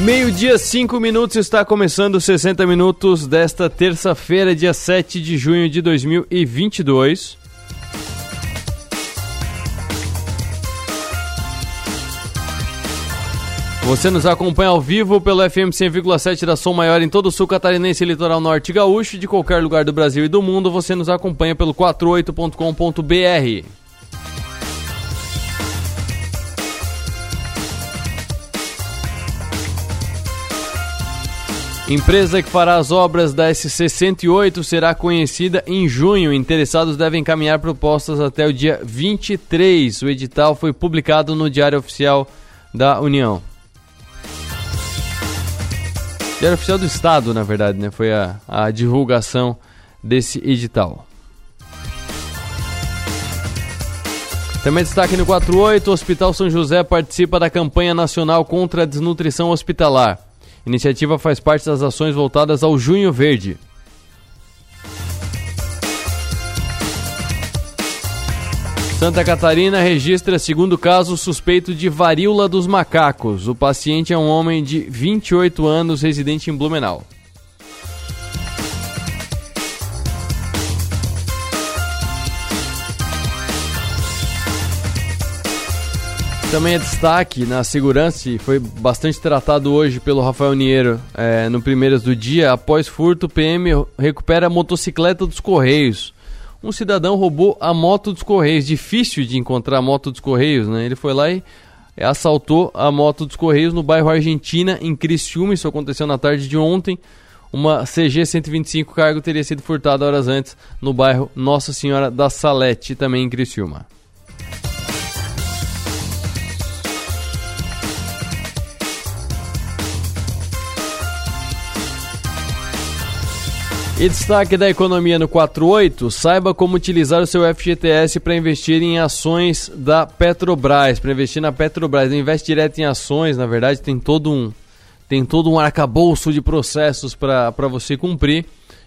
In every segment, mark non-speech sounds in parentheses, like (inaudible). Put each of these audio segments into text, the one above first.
Meio-dia, 5 minutos, está começando 60 minutos desta terça-feira, dia 7 de junho de 2022. Você nos acompanha ao vivo pelo FM 100,7 da Som Maior em todo o sul catarinense, litoral norte gaúcho, de qualquer lugar do Brasil e do mundo. Você nos acompanha pelo 48.com.br. Empresa que fará as obras da SC-108 será conhecida em junho. Interessados devem encaminhar propostas até o dia 23. O edital foi publicado no Diário Oficial da União. Diário Oficial do Estado, na verdade, né? Foi a, a divulgação desse edital. Também destaque no 48, o Hospital São José participa da campanha nacional contra a desnutrição hospitalar. Iniciativa faz parte das ações voltadas ao Junho Verde. Santa Catarina registra segundo caso suspeito de varíola dos macacos. O paciente é um homem de 28 anos, residente em Blumenau. Também é destaque na segurança e foi bastante tratado hoje pelo Rafael Niero é, no Primeiras do Dia. Após furto, PM recupera a motocicleta dos Correios. Um cidadão roubou a moto dos Correios. Difícil de encontrar a moto dos Correios, né? Ele foi lá e assaltou a moto dos Correios no bairro Argentina, em Criciúma. Isso aconteceu na tarde de ontem. Uma CG 125 cargo teria sido furtada horas antes no bairro Nossa Senhora da Salete, também em Criciúma. E destaque da economia no 48, saiba como utilizar o seu FGTS para investir em ações da Petrobras, para investir na Petrobras, investe direto em ações, na verdade tem todo um tem todo um arcabouço de processos para você cumprir.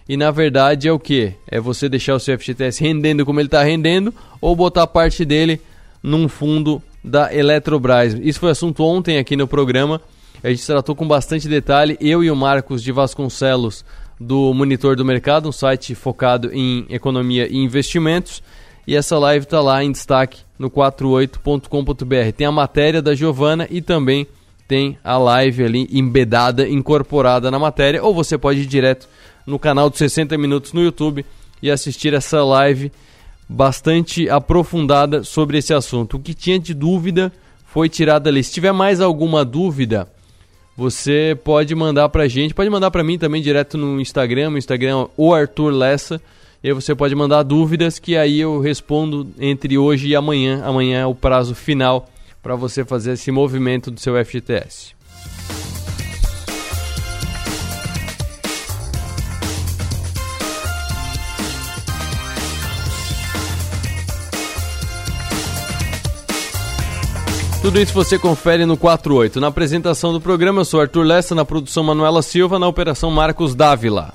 E na verdade é o que? É você deixar o seu FGTS rendendo como ele está rendendo ou botar parte dele num fundo da Eletrobras. Isso foi assunto ontem aqui no programa. A gente tratou com bastante detalhe. Eu e o Marcos de Vasconcelos do Monitor do Mercado, um site focado em economia e investimentos. E essa live está lá em destaque no 48.com.br. Tem a matéria da Giovana e também tem a live ali embedada, incorporada na matéria. Ou você pode ir direto no canal de 60 Minutos no YouTube e assistir essa live bastante aprofundada sobre esse assunto. O que tinha de dúvida foi tirado ali. Se tiver mais alguma dúvida você pode mandar pra gente, pode mandar pra mim também direto no Instagram, no Instagram o Arthur Lessa. E aí você pode mandar dúvidas que aí eu respondo entre hoje e amanhã. Amanhã é o prazo final para você fazer esse movimento do seu FGTS. Tudo isso você confere no 48. Na apresentação do programa, eu sou Arthur Lessa, na produção Manuela Silva, na operação Marcos Dávila.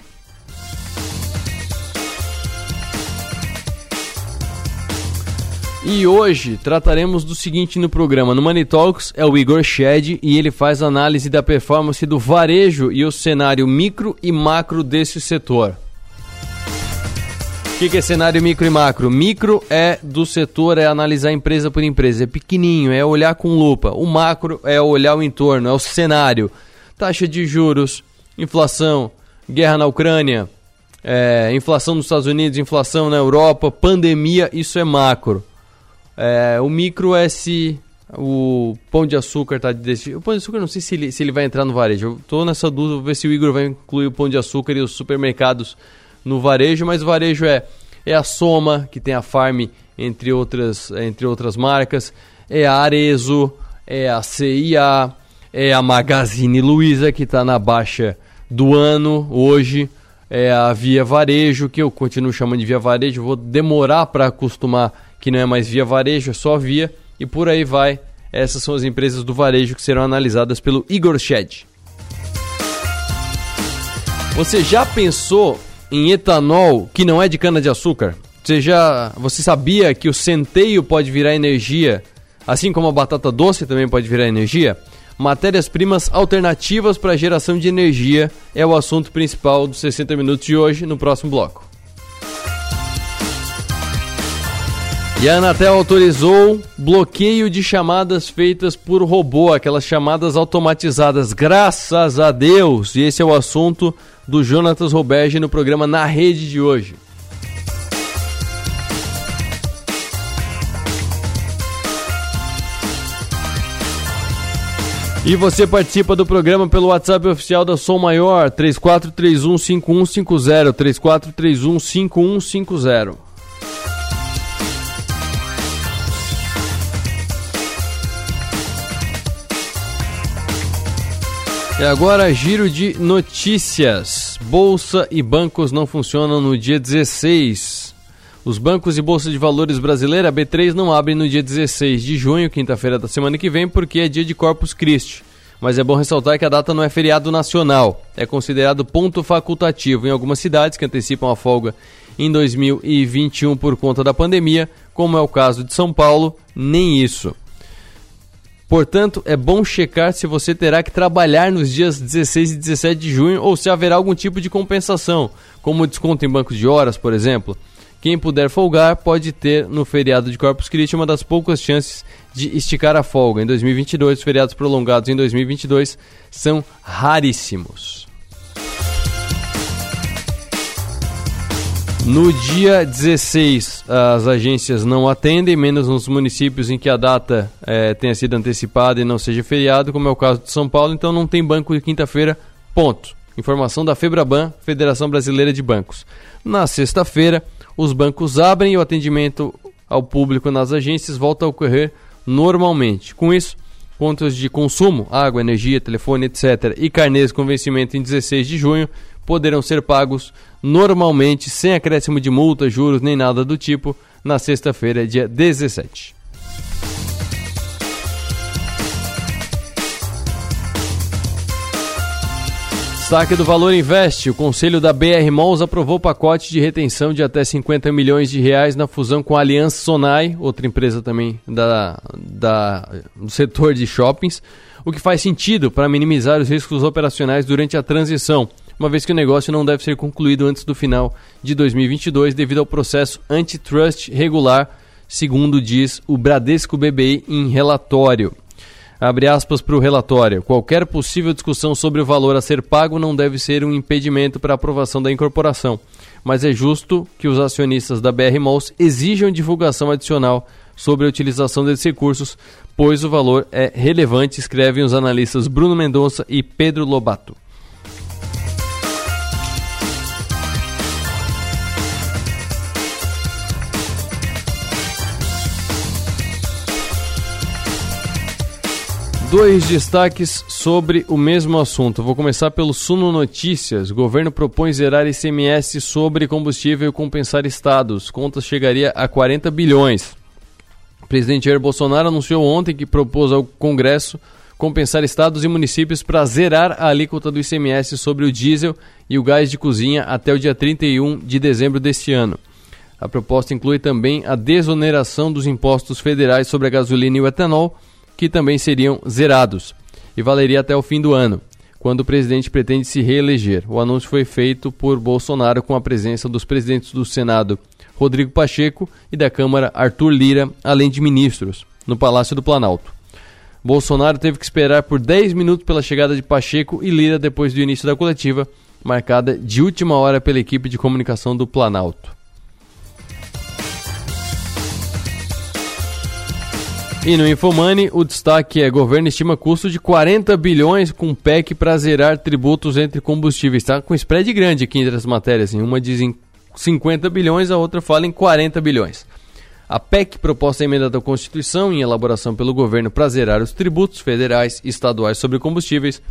E hoje trataremos do seguinte no programa. No Money Talks é o Igor Shed e ele faz análise da performance do varejo e o cenário micro e macro desse setor. O que, que, é cenário micro e macro? Micro é do setor, é analisar empresa por empresa. É pequenininho, é olhar com lupa. O macro é olhar o entorno, é o cenário. Taxa de juros, inflação, guerra na Ucrânia, é, inflação nos Estados Unidos, inflação na Europa, pandemia, isso é macro. É, o micro é se o pão de açúcar tá desse. O pão de açúcar não sei se ele, se ele vai entrar no varejo. Eu nessa dúvida, vou ver se o Igor vai incluir o pão de açúcar e os supermercados no varejo, mas varejo é, é a Soma, que tem a Farm, entre outras, entre outras marcas, é a Arezo, é a CIA, é a Magazine Luiza, que está na baixa do ano hoje, é a Via Varejo, que eu continuo chamando de Via Varejo, vou demorar para acostumar que não é mais Via Varejo, é só Via, e por aí vai. Essas são as empresas do varejo que serão analisadas pelo Igor Shed. Você já pensou em etanol que não é de cana de açúcar? Você já, você sabia que o centeio pode virar energia, assim como a batata doce também pode virar energia? Matérias-primas alternativas para geração de energia é o assunto principal dos 60 minutos de hoje, no próximo bloco. E a Anatel autorizou bloqueio de chamadas feitas por robô, aquelas chamadas automatizadas. Graças a Deus! E esse é o assunto do Jonatas Roberge no programa Na Rede de hoje. E você participa do programa pelo WhatsApp oficial da Som Maior, 34315150, 34315150. E agora, giro de notícias. Bolsa e bancos não funcionam no dia 16. Os bancos e bolsa de valores brasileira, B3, não abrem no dia 16 de junho, quinta-feira da semana que vem, porque é dia de Corpus Christi. Mas é bom ressaltar que a data não é feriado nacional, é considerado ponto facultativo em algumas cidades que antecipam a folga em 2021 por conta da pandemia, como é o caso de São Paulo, nem isso. Portanto, é bom checar se você terá que trabalhar nos dias 16 e 17 de junho ou se haverá algum tipo de compensação, como desconto em banco de horas, por exemplo. Quem puder folgar pode ter no feriado de Corpus Christi uma das poucas chances de esticar a folga. Em 2022, os feriados prolongados em 2022 são raríssimos. No dia 16, as agências não atendem, menos nos municípios em que a data é, tenha sido antecipada e não seja feriado, como é o caso de São Paulo, então não tem banco de quinta-feira, ponto. Informação da Febraban, Federação Brasileira de Bancos. Na sexta-feira, os bancos abrem e o atendimento ao público nas agências volta a ocorrer normalmente. Com isso, contas de consumo, água, energia, telefone, etc. e carnês com vencimento em 16 de junho poderão ser pagos normalmente, sem acréscimo de multa, juros nem nada do tipo, na sexta-feira, dia 17. Destaque do Valor Investe. O Conselho da BR Malls aprovou pacote de retenção de até 50 milhões de reais na fusão com a Aliança Sonai, outra empresa também da, da, do setor de shoppings, o que faz sentido para minimizar os riscos operacionais durante a transição uma vez que o negócio não deve ser concluído antes do final de 2022 devido ao processo antitrust regular, segundo diz o Bradesco BBI em relatório. Abre aspas para o relatório. Qualquer possível discussão sobre o valor a ser pago não deve ser um impedimento para a aprovação da incorporação, mas é justo que os acionistas da BR Malls exijam divulgação adicional sobre a utilização desses recursos, pois o valor é relevante, escrevem os analistas Bruno Mendonça e Pedro Lobato. Dois destaques sobre o mesmo assunto. Vou começar pelo Suno Notícias. O governo propõe zerar ICMS sobre combustível e compensar estados. Conta chegaria a 40 bilhões. O presidente Jair Bolsonaro anunciou ontem que propôs ao Congresso compensar estados e municípios para zerar a alíquota do ICMS sobre o diesel e o gás de cozinha até o dia 31 de dezembro deste ano. A proposta inclui também a desoneração dos impostos federais sobre a gasolina e o etanol que também seriam zerados e valeria até o fim do ano, quando o presidente pretende se reeleger. O anúncio foi feito por Bolsonaro com a presença dos presidentes do Senado Rodrigo Pacheco e da Câmara Arthur Lira, além de ministros, no Palácio do Planalto. Bolsonaro teve que esperar por 10 minutos pela chegada de Pacheco e Lira depois do início da coletiva, marcada de última hora pela equipe de comunicação do Planalto. E no Infomani, o destaque é: governo estima custo de 40 bilhões com PEC para zerar tributos entre combustíveis. Está com spread grande aqui entre as matérias. Assim. Uma diz em 50 bilhões, a outra fala em 40 bilhões. A PEC, proposta em emenda da Constituição, em elaboração pelo governo para zerar os tributos federais e estaduais sobre combustíveis,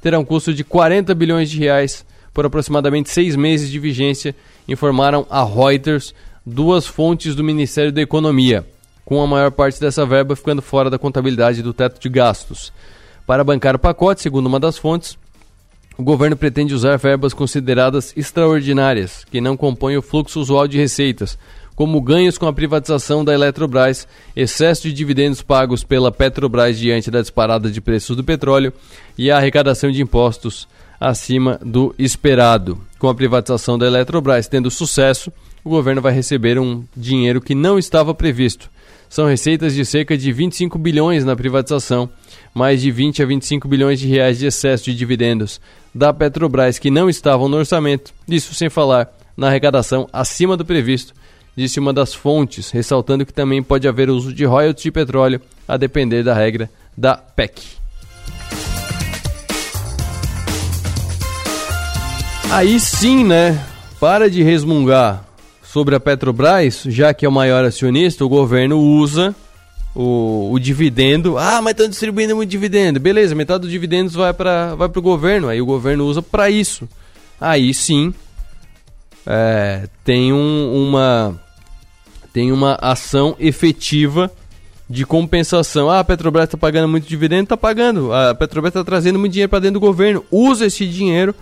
terá um custo de 40 bilhões de reais por aproximadamente seis meses de vigência, informaram a Reuters duas fontes do Ministério da Economia com a maior parte dessa verba ficando fora da contabilidade do teto de gastos. Para bancar o pacote, segundo uma das fontes, o governo pretende usar verbas consideradas extraordinárias, que não compõem o fluxo usual de receitas, como ganhos com a privatização da Eletrobras, excesso de dividendos pagos pela Petrobras diante da disparada de preços do petróleo e a arrecadação de impostos acima do esperado. Com a privatização da Eletrobras tendo sucesso, o governo vai receber um dinheiro que não estava previsto. São receitas de cerca de 25 bilhões na privatização, mais de 20 a 25 bilhões de reais de excesso de dividendos da Petrobras que não estavam no orçamento, isso sem falar na arrecadação acima do previsto, disse uma das fontes, ressaltando que também pode haver uso de royalties de petróleo, a depender da regra da PEC. Aí sim, né? Para de resmungar sobre a Petrobras, já que é o maior acionista, o governo usa o, o dividendo. Ah, mas estão distribuindo muito dividendo. Beleza, metade dos dividendos vai para vai o governo, aí o governo usa para isso. Aí sim é, tem um, uma tem uma ação efetiva de compensação. Ah, a Petrobras está pagando muito dividendo, está pagando. A Petrobras está trazendo muito dinheiro para dentro do governo. Usa esse dinheiro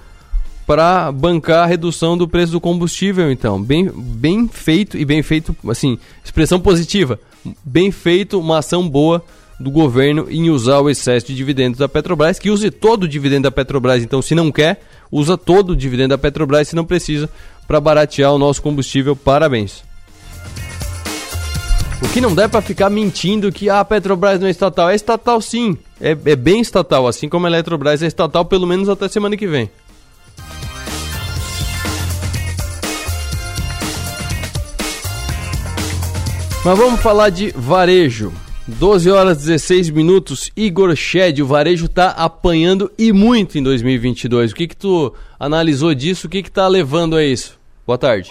para bancar a redução do preço do combustível, então. Bem, bem feito e bem feito, assim, expressão positiva. Bem feito, uma ação boa do governo em usar o excesso de dividendos da Petrobras, que use todo o dividendo da Petrobras. Então, se não quer, usa todo o dividendo da Petrobras, se não precisa, para baratear o nosso combustível. Parabéns. O que não dá é para ficar mentindo que ah, a Petrobras não é estatal. É estatal sim, é, é bem estatal, assim como a Eletrobras é estatal pelo menos até semana que vem. Mas vamos falar de varejo. 12 horas 16 minutos, Igor Shed, o varejo está apanhando e muito em 2022. O que que tu analisou disso? O que que tá levando a isso? Boa tarde.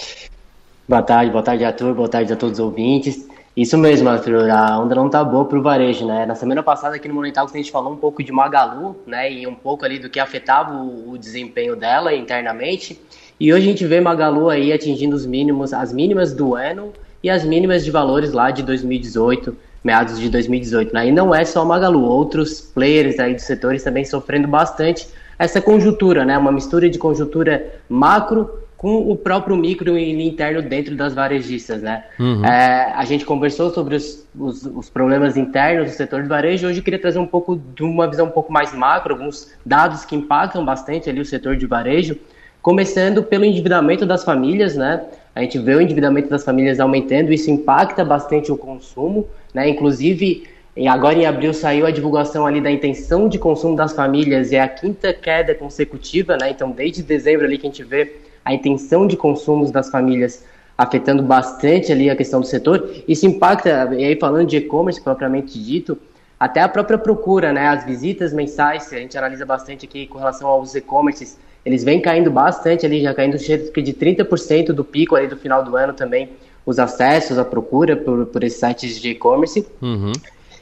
Boa tarde, boa tarde, Arthur, boa tarde a todos os ouvintes. Isso mesmo, Arthur, a onda não tá boa pro varejo, né? Na semana passada aqui no Monumental a gente falou um pouco de Magalu, né? E um pouco ali do que afetava o, o desempenho dela internamente. E hoje a gente vê Magalu aí atingindo os mínimos, as mínimas do ano e as mínimas de valores lá de 2018, meados de 2018, né? E não é só Magalu, outros players aí dos setores também sofrendo bastante essa conjuntura, né? Uma mistura de conjuntura macro com o próprio micro e interno dentro das varejistas, né? Uhum. É, a gente conversou sobre os, os, os, problemas internos do setor de varejo. Hoje eu queria trazer um pouco de uma visão um pouco mais macro, alguns dados que impactam bastante ali o setor de varejo, começando pelo endividamento das famílias, né? A gente vê o endividamento das famílias aumentando, isso impacta bastante o consumo, né? Inclusive agora em abril saiu a divulgação ali da intenção de consumo das famílias, é a quinta queda consecutiva, né? Então desde dezembro ali que a gente vê a intenção de consumos das famílias afetando bastante ali a questão do setor. Isso impacta, e aí falando de e-commerce propriamente dito, até a própria procura, né? As visitas mensais, a gente analisa bastante aqui com relação aos e-commerces, eles vêm caindo bastante ali, já caindo cerca de 30% do pico ali do final do ano também, os acessos, a procura por, por esses sites de e-commerce. Uhum.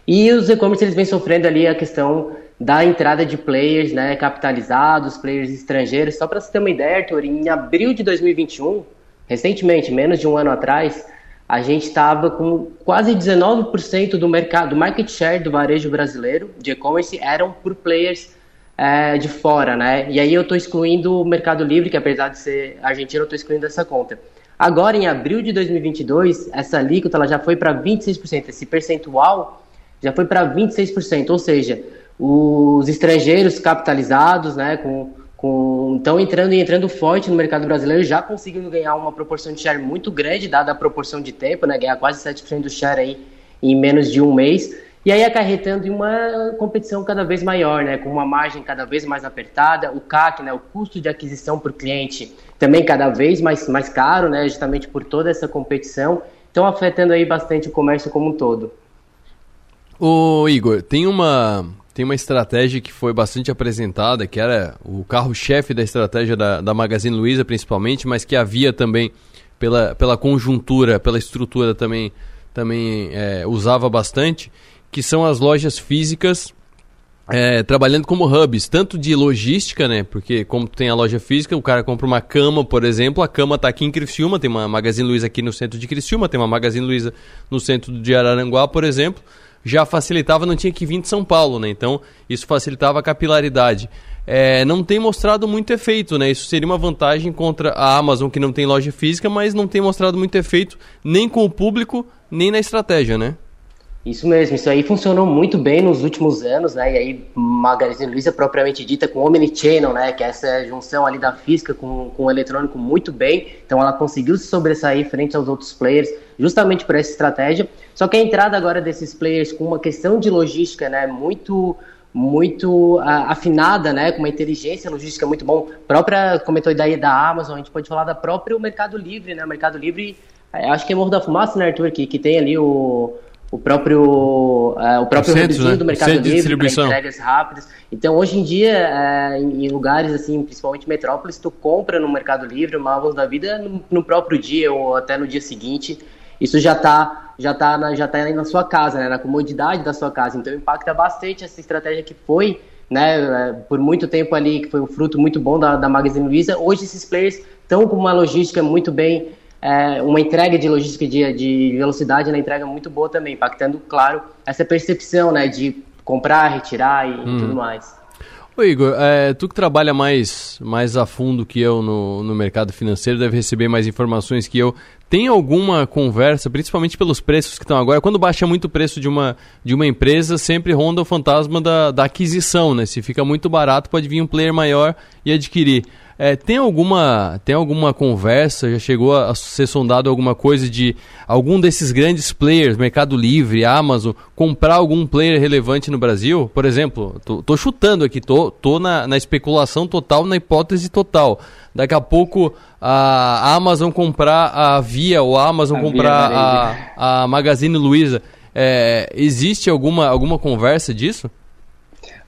E os e-commerce eles vêm sofrendo ali a questão da entrada de players né, capitalizados, players estrangeiros. Só para você ter uma ideia, Arthur, em abril de 2021, recentemente, menos de um ano atrás, a gente estava com quase 19% do mercado, do market share do varejo brasileiro de e-commerce eram por players é, de fora, né? E aí eu estou excluindo o Mercado Livre, que apesar de ser argentino, eu estou excluindo essa conta. Agora, em abril de 2022, essa alíquota ela já foi para 26%. Esse percentual já foi para 26%, ou seja, os estrangeiros capitalizados, né, com, com estão entrando e entrando forte no mercado brasileiro, já conseguindo ganhar uma proporção de share muito grande, dada a proporção de tempo, né, ganhar quase 7% do share aí em menos de um mês, e aí acarretando em uma competição cada vez maior, né, com uma margem cada vez mais apertada, o CAC, né, o custo de aquisição por cliente, também cada vez mais, mais caro, né, justamente por toda essa competição, estão afetando aí bastante o comércio como um todo. Ô Igor, tem uma tem uma estratégia que foi bastante apresentada, que era o carro-chefe da estratégia da, da Magazine Luiza, principalmente, mas que havia também, pela, pela conjuntura, pela estrutura também, também é, usava bastante, que são as lojas físicas é, trabalhando como hubs, tanto de logística, né? Porque como tem a loja física, o cara compra uma cama, por exemplo, a cama está aqui em Criciúma, tem uma Magazine Luiza aqui no centro de Criciúma, tem uma Magazine Luiza no centro de Araranguá, por exemplo já facilitava, não tinha que vir de São Paulo, né? Então isso facilitava a capilaridade. É, não tem mostrado muito efeito, né? Isso seria uma vantagem contra a Amazon, que não tem loja física, mas não tem mostrado muito efeito nem com o público, nem na estratégia, né? Isso mesmo, isso aí funcionou muito bem nos últimos anos, né? E aí Magazine Luiza propriamente dita com Omnichannel, né? Que é essa junção ali da física com, com o eletrônico muito bem. Então ela conseguiu se sobressair frente aos outros players, justamente por essa estratégia. Só que a entrada agora desses players com uma questão de logística, né? Muito muito uh, afinada, né, com uma inteligência logística muito bom. Própria comentou daí da Amazon, a gente pode falar da próprio Mercado Livre, né? Mercado Livre, é, acho que é Morro da Fumaça, né, Arthur, que, que tem ali o o próprio, uh, o próprio Centros, né? do Mercado Livre para entregas rápidas. Então, hoje em dia, uh, em, lugares assim, principalmente metrópoles, tu compra no Mercado Livre uma Avons da vida no, no, próprio dia ou até no dia seguinte. Isso já está já tá na, já tá na sua casa, né? na comodidade da sua casa. Então, impacta bastante essa estratégia que foi, né, eh, por muito tempo ali, que foi um fruto muito bom da, da Magazine Luiza. Hoje, esses players estão com uma logística muito bem é, uma entrega de logística de, de velocidade na entrega muito boa também, impactando, claro, essa percepção né, de comprar, retirar e hum. tudo mais. Ô Igor, é, tu que trabalha mais, mais a fundo que eu no, no mercado financeiro, deve receber mais informações que eu. Tem alguma conversa, principalmente pelos preços que estão agora? Quando baixa muito o preço de uma, de uma empresa, sempre ronda o fantasma da, da aquisição, né? Se fica muito barato, pode vir um player maior e adquirir. É, tem alguma tem alguma conversa, já chegou a, ser sondado alguma coisa de algum desses grandes players, Mercado Livre, Amazon, comprar algum player relevante no Brasil? Por exemplo, tô, tô chutando aqui, tô, tô na, na especulação total, na hipótese total. Daqui a pouco a Amazon comprar a Via ou a Amazon a comprar a, a Magazine Luiza. É, existe alguma, alguma conversa disso?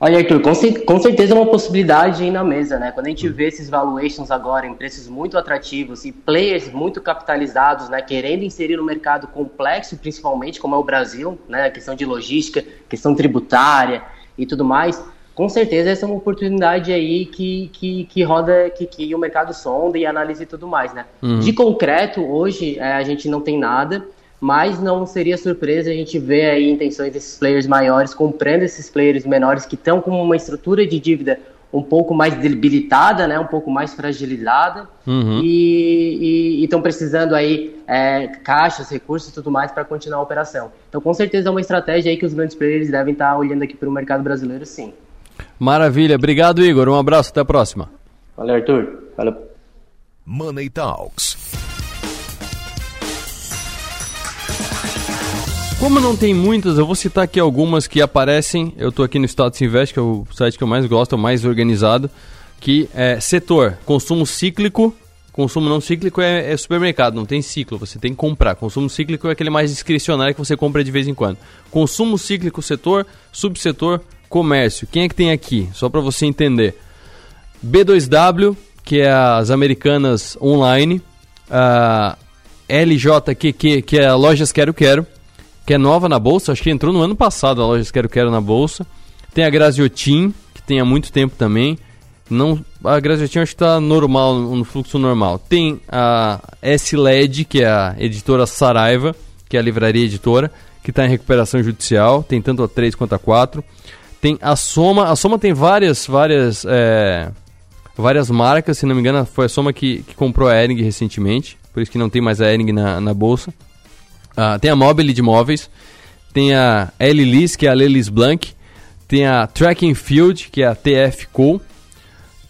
Olha, Arthur, com, com, certeza é uma possibilidade aí na mesa, né? Quando a gente vê esses valuations agora em preços muito atrativos e players muito capitalizados, né? Querendo inserir no mercado complexo, principalmente como é o Brasil, né? A questão de logística, questão tributária e tudo mais. Com certeza essa é uma oportunidade aí que, que, que roda, que, que o mercado sonda e analisa e tudo mais, né? Uhum. De concreto, hoje é, a gente não tem nada mas não seria surpresa a gente ver aí intenções desses players maiores comprando esses players menores que estão com uma estrutura de dívida um pouco mais debilitada, né, um pouco mais fragilizada uhum. e estão precisando aí é, caixas, recursos e tudo mais para continuar a operação. Então, com certeza é uma estratégia aí que os grandes players devem estar tá olhando aqui para o mercado brasileiro, sim. Maravilha, obrigado Igor, um abraço, até a próxima. Valeu Arthur, valeu. Money Talks. Como não tem muitas, eu vou citar aqui algumas que aparecem. Eu estou aqui no Status Invest, que é o site que eu mais gosto, é o mais organizado. Que é setor, consumo cíclico. Consumo não cíclico é, é, supermercado, não tem ciclo, você tem que comprar. Consumo cíclico é aquele mais discricionário que você compra de vez em quando. Consumo cíclico, setor, subsetor, comércio. Quem é que tem aqui? Só para você entender. B2W, que é as americanas online. A LJQQ, que é Lojas Quero Quero que é nova na bolsa, acho que entrou no ano passado a loja Quero Quero na bolsa. Tem a Graziotin, que tem há muito tempo também. Não, a Graziotin acho que está normal, no fluxo normal. Tem a S-LED, que é a editora Saraiva, que é a livraria editora, que está em recuperação judicial. Tem tanto a 3 quanto a 4. Tem a Soma, a Soma tem várias, várias, é, várias marcas, se não me engano, foi a Soma que, que comprou a Ering recentemente, por isso que não tem mais a Ering na, na bolsa. Uh, tem a Mobile de móveis, tem a L-Lis, que é a Lelis Blanc, tem a Track Field, que é a TF Co,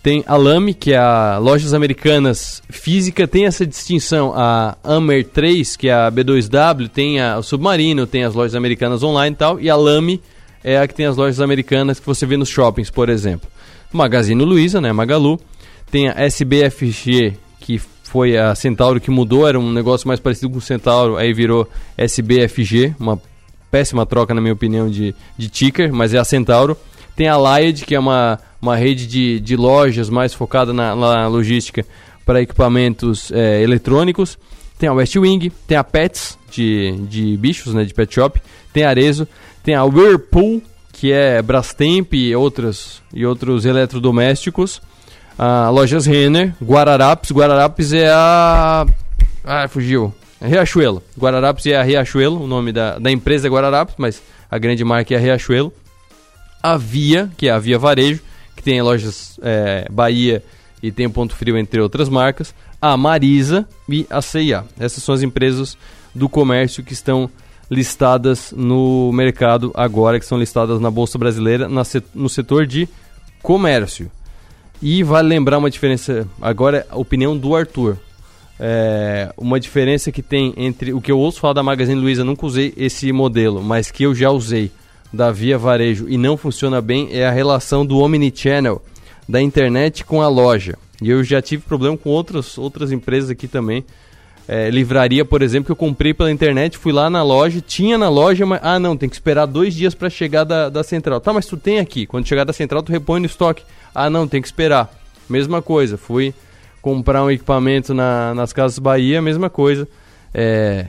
tem a Lame, que é a Lojas Americanas Física, tem essa distinção, a Amer 3, que é a B2W, tem a, o Submarino, tem as lojas americanas online e tal, e a Lame é a que tem as lojas americanas que você vê nos shoppings, por exemplo. Magazine Luiza, né, Magalu, tem a SBFG, que foi a Centauro que mudou, era um negócio mais parecido com o Centauro, aí virou SBFG, uma péssima troca, na minha opinião, de, de ticker, mas é a Centauro. Tem a Liad, que é uma, uma rede de, de lojas mais focada na, na logística para equipamentos é, eletrônicos. Tem a Westwing, tem a Pets, de, de bichos, né, de pet shop. Tem a Arezo, tem a Whirlpool, que é Brastemp e, outras, e outros eletrodomésticos a Lojas Renner, Guararapes. Guararapes é a. Ah, fugiu. É Riachuelo. Guararapes é a Riachuelo, o nome da, da empresa é Guararapes, mas a grande marca é a Riachuelo. A Via, que é a Via Varejo, que tem lojas é, Bahia e tem o Ponto Frio, entre outras marcas. A Marisa e a CIA. Essas são as empresas do comércio que estão listadas no mercado agora, que são listadas na Bolsa Brasileira na, no setor de comércio. E vale lembrar uma diferença, agora é a opinião do Arthur. É, uma diferença que tem entre o que eu ouço falar da Magazine Luiza, nunca usei esse modelo, mas que eu já usei da Via Varejo e não funciona bem é a relação do Omnichannel da internet com a loja. E eu já tive problema com outras, outras empresas aqui também é, livraria, por exemplo, que eu comprei pela internet, fui lá na loja, tinha na loja, mas. Ah, não, tem que esperar dois dias para chegar da, da central. Tá, mas tu tem aqui. Quando chegar da central, tu repõe no estoque. Ah, não, tem que esperar. Mesma coisa, fui comprar um equipamento na, nas Casas Bahia, mesma coisa. É,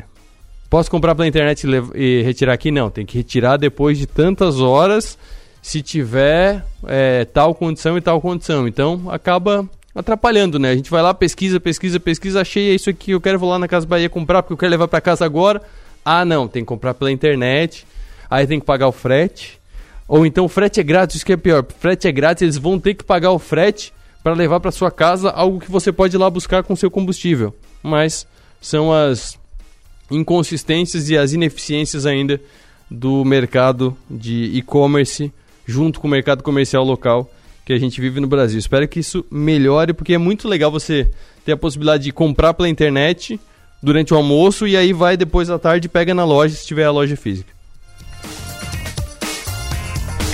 posso comprar pela internet e, e, retirar aqui? Não, tem que retirar depois de tantas horas, se tiver é, tal condição e tal condição. Então acaba atrapalhando, né? A gente vai lá, pesquisa, pesquisa, pesquisa, achei é isso aqui, eu quero vou lá na Casa Bahia comprar porque eu quero levar para casa agora. Ah, não, tem que comprar pela internet. Aí tem que pagar o frete. Ou então o frete é grátis, isso que é pior. Frete é grátis, eles vão ter que pagar o frete para levar para sua casa algo que você pode ir lá buscar com seu combustível. Mas são as inconsistências e as ineficiências ainda do mercado de e-commerce junto com o mercado comercial local que a gente vive no Brasil. Espero que isso melhore, porque é muito legal você ter a possibilidade de comprar pela internet durante o almoço e aí vai depois da tarde pega na loja se tiver a loja física.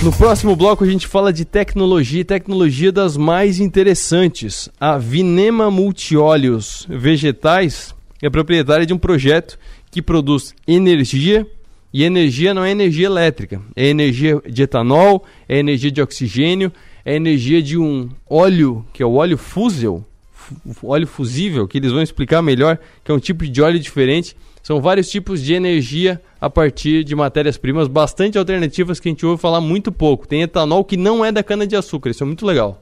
No próximo bloco a gente fala de tecnologia, tecnologia das mais interessantes. A Vinema Multióleos Vegetais é proprietária de um projeto que produz energia e energia não é energia elétrica, é energia de etanol, é energia de oxigênio, é energia de um óleo, que é o óleo fusel, óleo fusível, que eles vão explicar melhor, que é um tipo de óleo diferente. São vários tipos de energia a partir de matérias-primas bastante alternativas que a gente ouve falar muito pouco. Tem etanol que não é da cana-de-açúcar, isso é muito legal.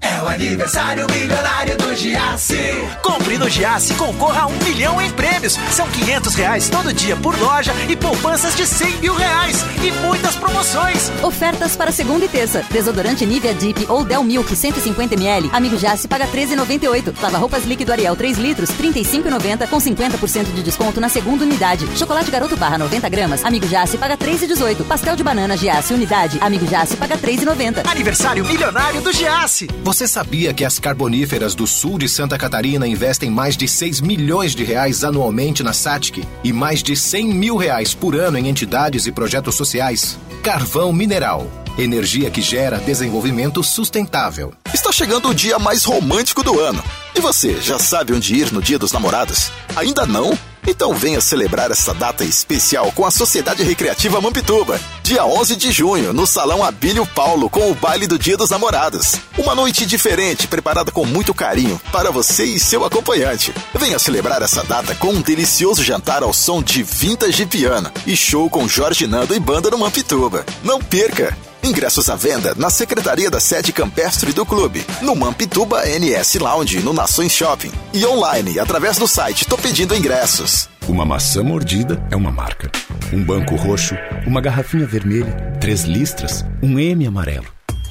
É o aniversário milionário do Giasse. Compre no Giasse e concorra a um milhão em prêmios. São 500 reais todo dia por loja e poupanças de 100 mil reais. E muitas promoções. Ofertas para segunda e terça. Desodorante Nivea Deep ou Del Milk 150ml. Amigo Giasse paga 13,98. Lava roupas líquido Ariel 3 litros 35,90 com 50% de desconto na segunda unidade. Chocolate Garoto Barra 90 gramas. Amigo Giasse paga 3,18. Pastel de banana Giasse unidade. Amigo Giasse paga 3,90. Aniversário milionário do Giasse. Você sabia que as carboníferas do sul de Santa Catarina investem mais de 6 milhões de reais anualmente na SATIC e mais de 100 mil reais por ano em entidades e projetos sociais? Carvão Mineral. Energia que gera desenvolvimento sustentável. Está chegando o dia mais romântico do ano. E você, já sabe onde ir no Dia dos Namorados? Ainda não? Então venha celebrar essa data especial com a Sociedade Recreativa Mampituba. Dia 11 de junho, no Salão Abílio Paulo, com o baile do Dia dos Namorados. Uma noite diferente, preparada com muito carinho para você e seu acompanhante. Venha celebrar essa data com um delicioso jantar ao som de vintage piano e show com Jorge Nando e banda no Mampituba. Não perca! Ingressos à venda na Secretaria da Sede Campestre do Clube, no Mampituba NS Lounge, no Nações Shopping. E online, através do site Tô Pedindo Ingressos. Uma maçã mordida é uma marca. Um banco roxo, uma garrafinha vermelha, três listras, um M amarelo.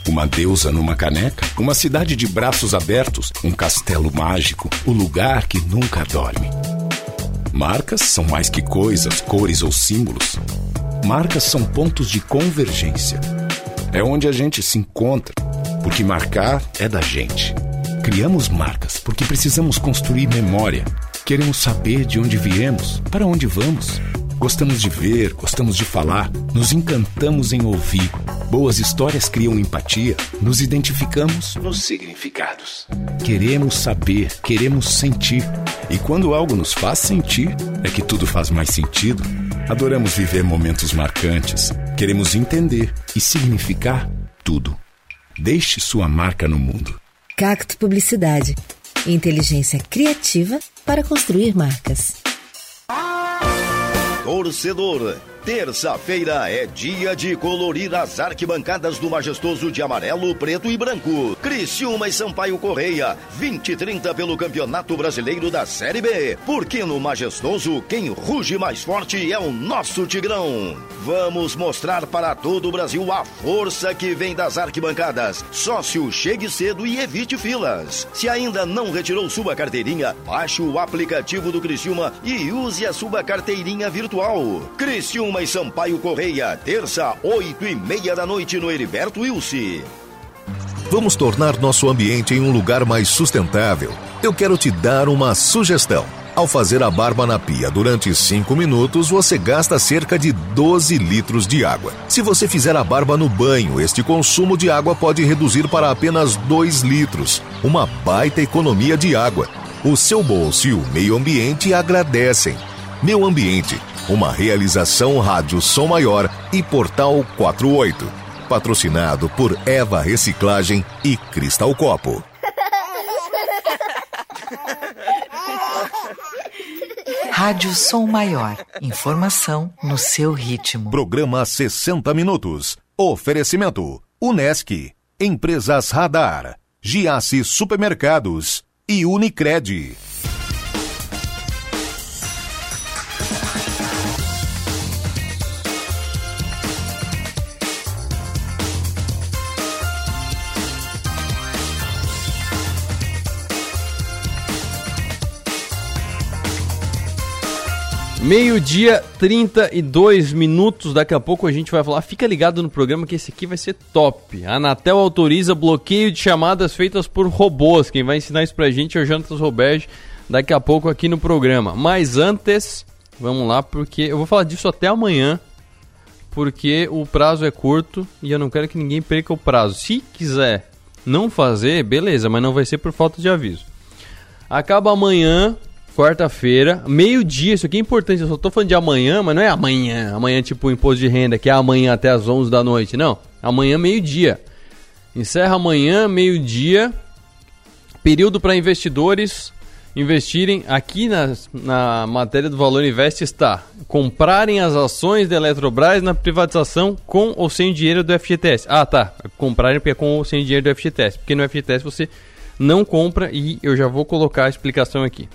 Uma deusa numa caneca, uma cidade de braços abertos, um castelo mágico, o lugar que nunca dorme. Marcas são mais que coisas, cores ou símbolos. Marcas são pontos de convergência é onde a gente se encontra, porque marcar é da gente. Criamos marcas porque precisamos construir memória. Queremos saber de onde viemos, para onde vamos. Gostamos de ver, gostamos de falar, nos encantamos em ouvir. Boas histórias criam empatia, nos identificamos nos significados. Queremos saber, queremos sentir. E quando algo nos faz sentir, é que tudo faz mais sentido. Adoramos viver momentos marcantes. Queremos entender e significar tudo. Deixe sua marca no mundo. Cacto Publicidade. Inteligência criativa para construir marcas. Torcedor Terça-feira é dia de colorir as arquibancadas do majestoso de amarelo, preto e branco. Criciúma e Sampaio Correia, 20 e 30 pelo Campeonato Brasileiro da Série B. Porque no majestoso, quem ruge mais forte é o nosso Tigrão. Vamos mostrar para todo o Brasil a força que vem das arquibancadas. Sócio, chegue cedo e evite filas. Se ainda não retirou sua carteirinha, baixe o aplicativo do Criciúma e use a sua carteirinha virtual. Criciúma e Sampaio Correia, terça, oito e meia da noite no Heriberto Wilson. Vamos tornar nosso ambiente em um lugar mais sustentável. Eu quero te dar uma sugestão. Ao fazer a barba na pia durante 5 minutos, você gasta cerca de 12 litros de água. Se você fizer a barba no banho, este consumo de água pode reduzir para apenas 2 litros. Uma baita economia de água. O seu bolso e o meio ambiente agradecem. Meu Ambiente, uma realização Rádio Som Maior e Portal 48. Patrocinado por Eva Reciclagem e Cristal Copo. Rádio Som Maior. Informação no seu ritmo. Programa 60 Minutos. Oferecimento: Unesc, Empresas Radar, Giasse Supermercados e Unicred. Meio-dia, 32 minutos. Daqui a pouco a gente vai falar. Fica ligado no programa que esse aqui vai ser top. A Anatel autoriza bloqueio de chamadas feitas por robôs. Quem vai ensinar isso pra gente é o Jantas Roberge daqui a pouco aqui no programa. Mas antes, vamos lá, porque eu vou falar disso até amanhã. Porque o prazo é curto e eu não quero que ninguém perca o prazo. Se quiser não fazer, beleza, mas não vai ser por falta de aviso. Acaba amanhã quarta-feira, meio-dia, isso aqui é importante, eu só tô falando de amanhã, mas não é amanhã, amanhã tipo imposto de renda, que é amanhã até as 11 da noite, não. Amanhã, meio-dia. Encerra amanhã, meio-dia, período para investidores investirem. Aqui na, na matéria do Valor Invest está comprarem as ações da Eletrobras na privatização com ou sem dinheiro do FGTS. Ah, tá. Comprarem porque é com ou sem dinheiro do FGTS. Porque no FGTS você não compra e eu já vou colocar a explicação aqui.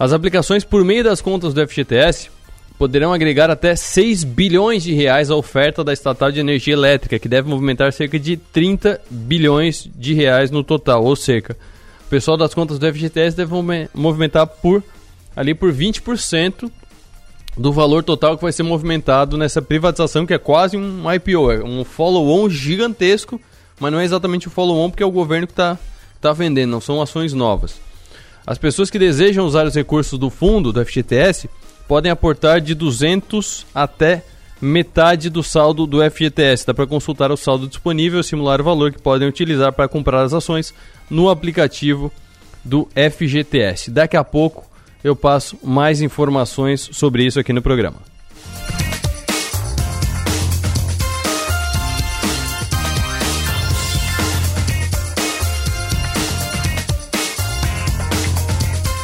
As aplicações por meio das contas do FGTS poderão agregar até 6 bilhões de reais à oferta da estatal de energia elétrica, que deve movimentar cerca de 30 bilhões de reais no total, ou cerca. O pessoal das contas do FGTS deve movimentar por ali por 20% do valor total que vai ser movimentado nessa privatização, que é quase um IPO, é um follow-on gigantesco, mas não é exatamente o follow-on porque é o governo que está tá vendendo, não são ações novas. As pessoas que desejam usar os recursos do fundo do FGTS podem aportar de 200 até metade do saldo do FGTS. Dá para consultar o saldo disponível e simular o valor que podem utilizar para comprar as ações no aplicativo do FGTS. Daqui a pouco eu passo mais informações sobre isso aqui no programa.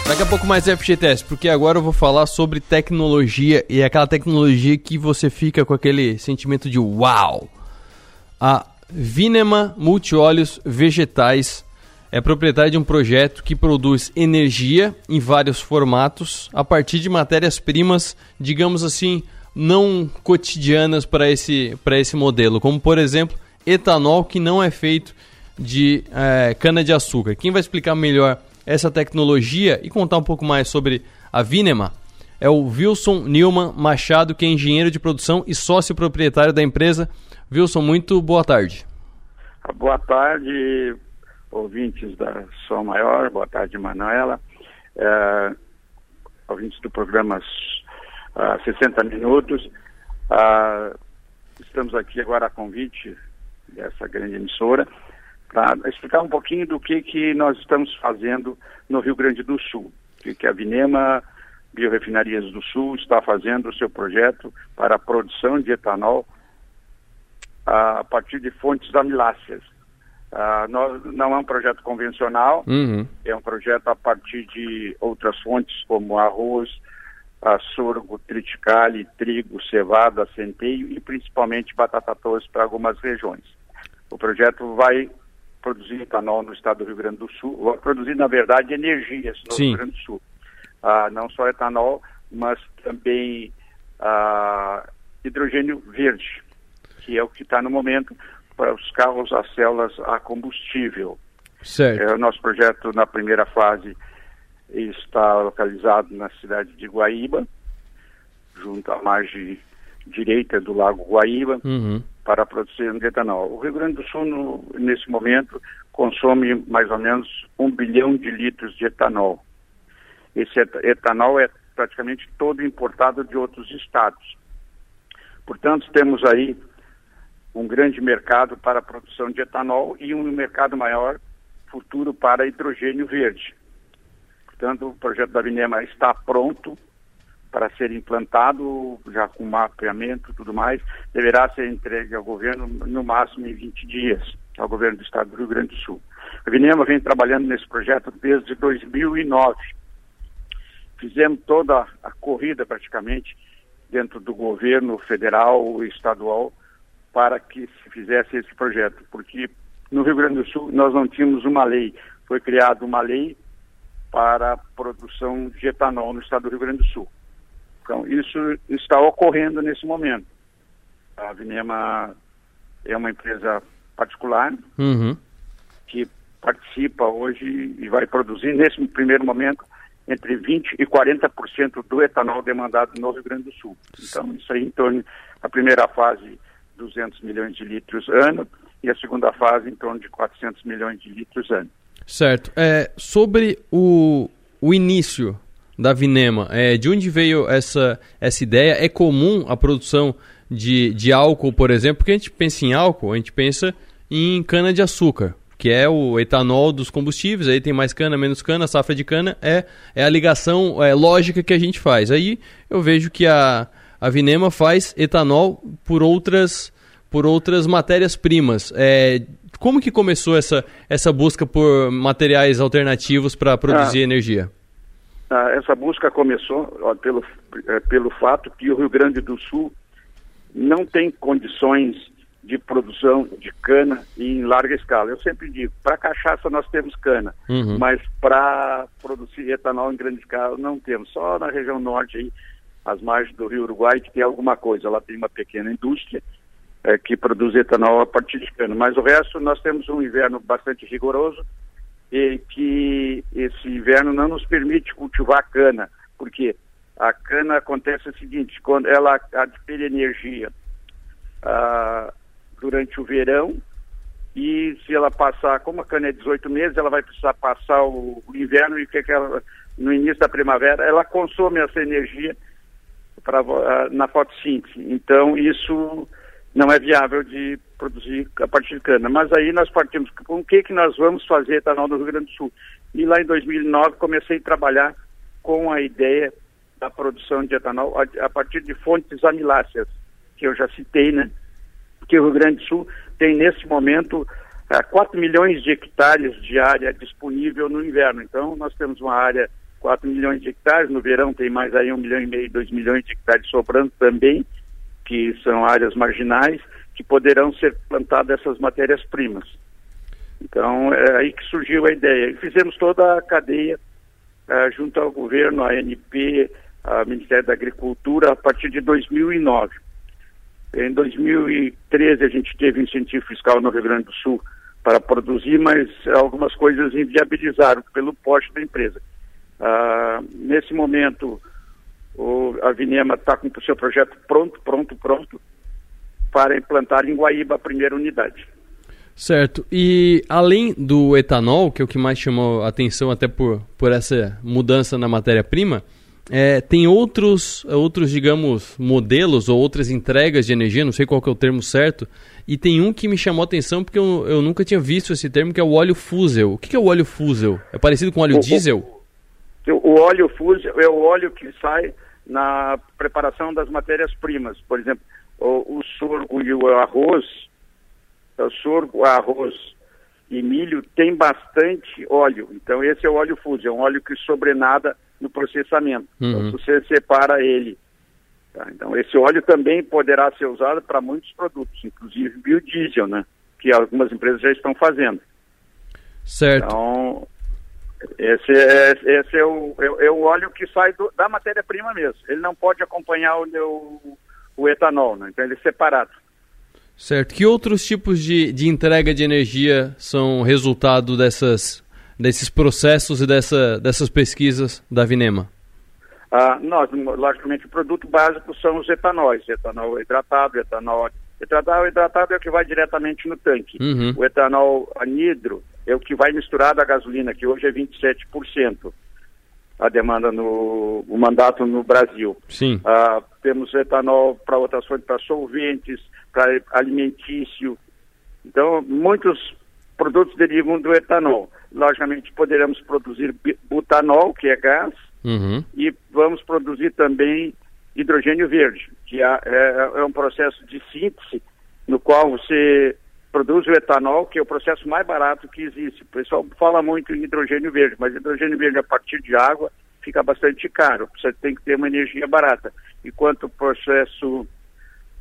Daqui a pouco mais FGTS, porque agora eu vou falar sobre tecnologia e é aquela tecnologia que você fica com aquele sentimento de uau. A Vinema Multióleos Vegetais é proprietária de um projeto que produz energia em vários formatos a partir de matérias-primas, digamos assim, não cotidianas para esse, esse modelo, como por exemplo etanol que não é feito de é, cana-de-açúcar. Quem vai explicar melhor essa tecnologia e contar um pouco mais sobre a Vinema é o Wilson Newman Machado, que é engenheiro de produção e sócio proprietário da empresa. Wilson, muito boa tarde. Boa tarde, ouvintes da Som Maior, boa tarde, Manuela. É, ouvintes do programa uh, 60 Minutos. Uh, estamos aqui agora a convite dessa grande emissora para explicar um pouquinho do que, que nós estamos fazendo no Rio Grande do Sul, que, que a Vinema Biorefinarias do Sul está fazendo o seu projeto para a produção de etanol a partir de fontes amiláceas. Uh, nós, não é um projeto convencional, uhum. é um projeto a partir de outras fontes como arroz, uh, sorgo, triticale, trigo, cevada, centeio e principalmente batata doce para algumas regiões. O projeto vai produzir etanol no estado do Rio Grande do Sul, produzir, na verdade, energias no Sim. Rio Grande do Sul. Uh, não só etanol, mas também uh, hidrogênio verde, que é o que está no momento para os carros a células a combustível. Certo. É, o nosso projeto, na primeira fase, está localizado na cidade de Guaíba, junto à margem direita do Lago Guaíba. Uhum para de etanol. O Rio Grande do Sul, nesse momento, consome mais ou menos um bilhão de litros de etanol. Esse etanol é praticamente todo importado de outros estados. Portanto, temos aí um grande mercado para a produção de etanol e um mercado maior futuro para hidrogênio verde. Portanto, o projeto da Vinema está pronto para ser implantado, já com mapeamento e tudo mais, deverá ser entregue ao governo no máximo em 20 dias, ao governo do estado do Rio Grande do Sul. A Vinema vem trabalhando nesse projeto desde 2009. Fizemos toda a corrida praticamente dentro do governo federal e estadual para que se fizesse esse projeto, porque no Rio Grande do Sul nós não tínhamos uma lei. Foi criada uma lei para a produção de etanol no estado do Rio Grande do Sul. Então, isso está ocorrendo nesse momento. A Vinema é uma empresa particular uhum. que participa hoje e vai produzir, nesse primeiro momento, entre 20% e 40% do etanol demandado no Rio Grande do Sul. Então, isso aí em torno, a primeira fase, 200 milhões de litros ano, e a segunda fase em torno de 400 milhões de litros ano. Certo. É, sobre o, o início da Vinema. É, de onde veio essa, essa ideia? É comum a produção de, de álcool, por exemplo? Porque a gente pensa em álcool, a gente pensa em cana-de-açúcar, que é o etanol dos combustíveis. Aí tem mais cana, menos cana, safra de cana é, é a ligação é, lógica que a gente faz. Aí eu vejo que a, a Vinema faz etanol por outras, por outras matérias-primas. É, como que começou essa, essa busca por materiais alternativos para produzir ah, energia? Ah, essa busca começou ó, pelo, é, pelo fato que o Rio Grande do Sul não tem condições de produção de cana em larga escala. Eu sempre digo, para cachaça nós temos cana, uhum. mas para produzir etanol em grande escala não temos. Só na região norte aí, as margens do Rio Uruguai, que tem alguma coisa. Lá tem uma pequena indústria é, que produz etanol a partir de cana. Mas o resto nós temos um inverno bastante rigoroso e que esse inverno não nos permite cultivar cana, porque a cana acontece o seguinte, quando ela adquire energia ah, durante o verão e se ela passar, como a cana é 18 meses, ela vai precisar passar o, o inverno e que, que ela, no início da primavera ela consome essa energia pra, ah, na fotossíntese. Então isso não é viável de produzir a partir de cana. Mas aí nós partimos com o que, que nós vamos fazer etanol no Rio Grande do Sul. E lá em 2009 comecei a trabalhar com a ideia da produção de etanol a, a partir de fontes amiláceas, que eu já citei, né? Que o Rio Grande do Sul tem nesse momento uh, 4 milhões de hectares de área disponível no inverno. Então, nós temos uma área 4 milhões de hectares, no verão tem mais aí 1 milhão e meio, 2 milhões de hectares sobrando também, que são áreas marginais, que poderão ser plantadas essas matérias-primas. Então, é aí que surgiu a ideia. E fizemos toda a cadeia uh, junto ao governo, a ANP, ao Ministério da Agricultura, a partir de 2009. Em 2013, a gente teve incentivo fiscal no Rio Grande do Sul para produzir, mas algumas coisas inviabilizaram pelo porte da empresa. Uh, nesse momento, o, a Vinema está com o seu projeto pronto, pronto, pronto, para implantar em Guaíba a primeira unidade. Certo. E além do etanol, que é o que mais chamou a atenção até por, por essa mudança na matéria-prima, é, tem outros, outros, digamos, modelos ou outras entregas de energia, não sei qual é o termo certo, e tem um que me chamou a atenção porque eu, eu nunca tinha visto esse termo, que é o óleo fusel. O que, é o óleo fusel? É parecido com óleo o, diesel? O, o óleo fusel é o óleo que sai na preparação das matérias-primas. Por exemplo, o, o sorgo e o arroz, o sorgo, arroz e milho tem bastante óleo. Então esse é o óleo fusel, é um óleo que sobrenada no processamento. Então, uhum. Então, se você separa ele. Tá? Então, esse óleo também poderá ser usado para muitos produtos, inclusive biodiesel, né? Que algumas empresas já estão fazendo. Certo. Então, esse é, esse é, o, é, é o óleo que sai do, da matéria-prima mesmo. Ele não pode acompanhar o, o, o etanol, né? Então, ele é separado. Certo. Que outros tipos de, de entrega de energia são resultado dessas desses processos e dessa, dessas pesquisas da Vinema? Ah, nós, logicamente, o produto básico são os etanóis, etanol hidratado, etanol... Etanol hidratado é o que vai diretamente no tanque. Uhum. O etanol anidro é o que vai misturado à gasolina, que hoje é 27% a demanda no o mandato no Brasil. Sim. Ah, temos etanol para outras fontes, para solventes, para alimentício. Então, muitos produtos derivam do etanol logicamente poderemos produzir butanol, que é gás, uhum. e vamos produzir também hidrogênio verde, que é, é, é, um processo de síntese no qual você produz o etanol, que é o processo mais barato que existe. O pessoal fala muito em hidrogênio verde, mas hidrogênio verde a partir de água fica bastante caro. Você tem que ter uma energia barata. Enquanto o processo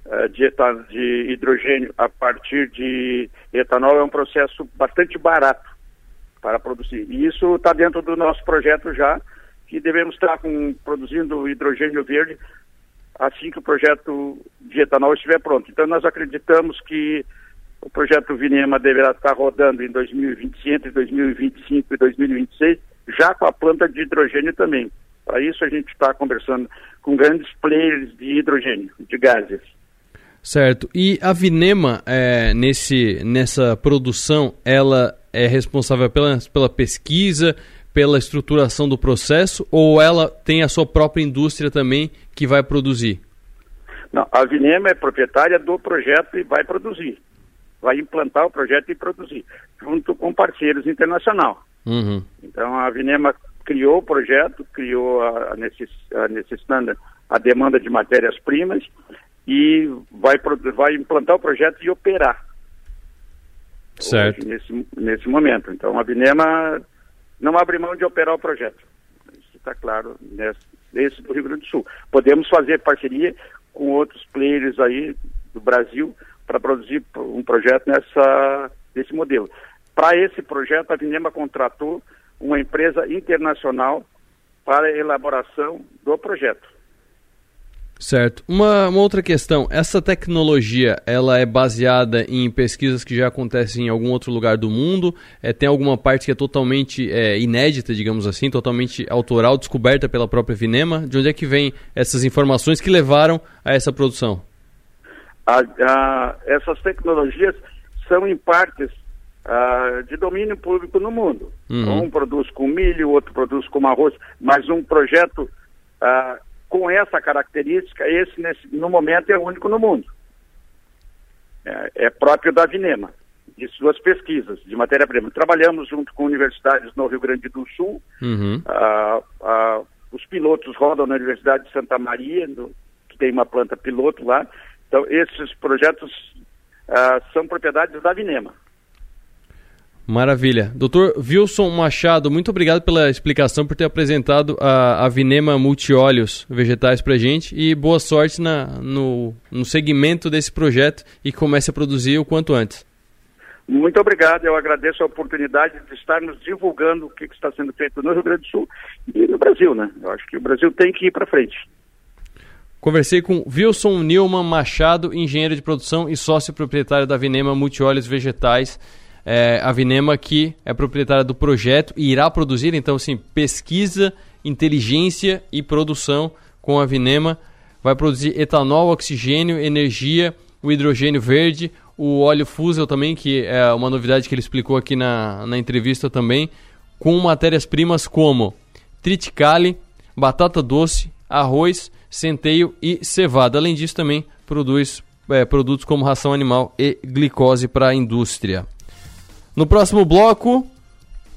uh, de, de hidrogênio a partir de etanol é um processo bastante barato para produzir. E isso está dentro do nosso projeto já, que devemos estar com, produzindo hidrogênio verde assim que o projeto de etanol estiver pronto. Então nós acreditamos que o projeto Vinema deverá estar rodando em 2020, entre 2025 e 2026, já com a planta de hidrogênio também. Para isso a gente está conversando com grandes players de hidrogênio, de gases. Certo. E a Vinema, é, nesse, nessa produção, ela é responsável pela, pela pesquisa, pela estruturação do processo, ou ela tem a sua própria indústria também que vai produzir? Não, a Vinema é proprietária do projeto e vai produzir. Vai implantar o projeto e produzir, junto com parceiros internacionais. Uhum. Então a Vinema criou o projeto, criou a, necess, a necessitando a demanda de matérias-primas e vai, vai implantar o projeto e operar. Certo. nesse, nesse momento. Então, a Binema não abre mão de operar o projeto. Isso está claro nesse, nesse do Rio Grande do Sul. Podemos fazer parceria com outros players aí do Brasil para produzir um projeto nessa, nesse modelo. Para esse projeto, a Vinema contratou uma empresa internacional para elaboração do projeto. Certo. Uma, uma, outra questão, essa tecnologia, ela é baseada em pesquisas que já acontecem em algum outro lugar do mundo? É, tem alguma parte que é totalmente é, inédita, digamos assim, totalmente autoral, descoberta pela própria Vinema? De onde é que vem essas informações que levaram a essa produção? A, a, essas tecnologias são em partes uh, de domínio público no mundo. Uhum. Um produz com milho, outro produz com arroz, mas um projeto uh, com essa característica, esse nesse, no momento é único no mundo. É, é próprio da Vinema, de suas pesquisas de matéria-prima. Trabalhamos junto com universidades no Rio Grande do Sul, uhum. a, a os pilotos rodam na Universidade de Santa Maria, no, que tem uma planta piloto lá. Então, esses projetos uh, são propriedades da Vinema. Maravilha. Doutor Wilson Machado, muito obrigado pela explicação, por ter apresentado a, a Vinema Multióleos Vegetais para gente e boa sorte na, no, no segmento desse projeto e comece a produzir o quanto antes. Muito obrigado, eu agradeço a oportunidade de estarmos divulgando o que, está sendo feito no Rio Grande do Sul e no Brasil, né? Eu acho que o Brasil tem que ir para frente. Conversei com Wilson Nilman Machado, engenheiro de produção e sócio proprietário da Vinema Multióleos Vegetais. É, a Vinema que é proprietária do projeto e irá produzir, então, assim, pesquisa, inteligência e produção com a Vinema. Vai produzir etanol, oxigênio, energia, o hidrogênio verde, o óleo fusel também, que é uma novidade que ele explicou aqui na, na entrevista também, com matérias-primas como triticale, batata doce, arroz, centeio e cevada. Além disso, também produz é, produtos como ração animal e glicose para a indústria. No próximo bloco,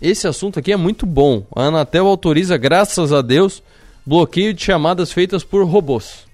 esse assunto aqui é muito bom. A Anatel autoriza, graças a Deus, bloqueio de chamadas feitas por robôs.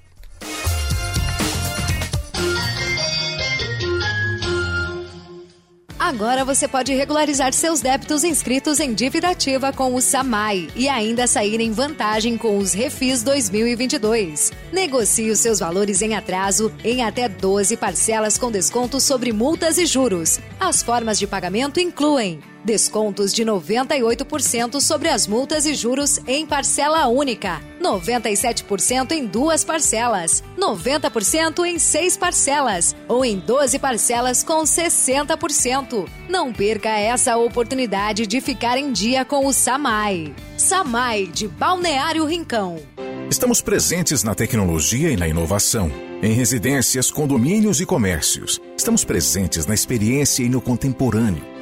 Agora você pode regularizar seus débitos inscritos em dívida ativa com o SAMAI e ainda sair em vantagem com os Refis 2022. Negocie os seus valores em atraso em até 12 parcelas com desconto sobre multas e juros. As formas de pagamento incluem Descontos de 98% sobre as multas e juros em parcela única, 97% em duas parcelas, 90% em seis parcelas ou em 12 parcelas com 60%. Não perca essa oportunidade de ficar em dia com o Samai. Samai de Balneário Rincão. Estamos presentes na tecnologia e na inovação. Em residências, condomínios e comércios. Estamos presentes na experiência e no contemporâneo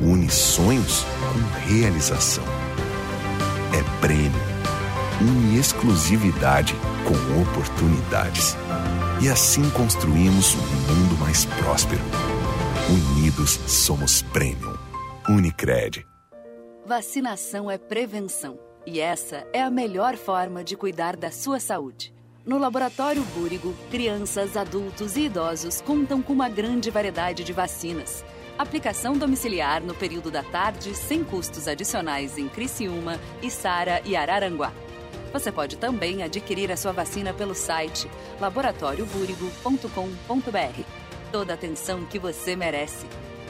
une sonhos com realização. É prêmio, une exclusividade com oportunidades. E assim construímos um mundo mais próspero. Unidos somos Premium. Unicred. Vacinação é prevenção. E essa é a melhor forma de cuidar da sua saúde. No Laboratório Búrigo, crianças, adultos e idosos contam com uma grande variedade de vacinas Aplicação domiciliar no período da tarde sem custos adicionais em Criciúma, Içara e Araranguá. Você pode também adquirir a sua vacina pelo site laboratóriobúrigo.com.br. Toda a atenção que você merece.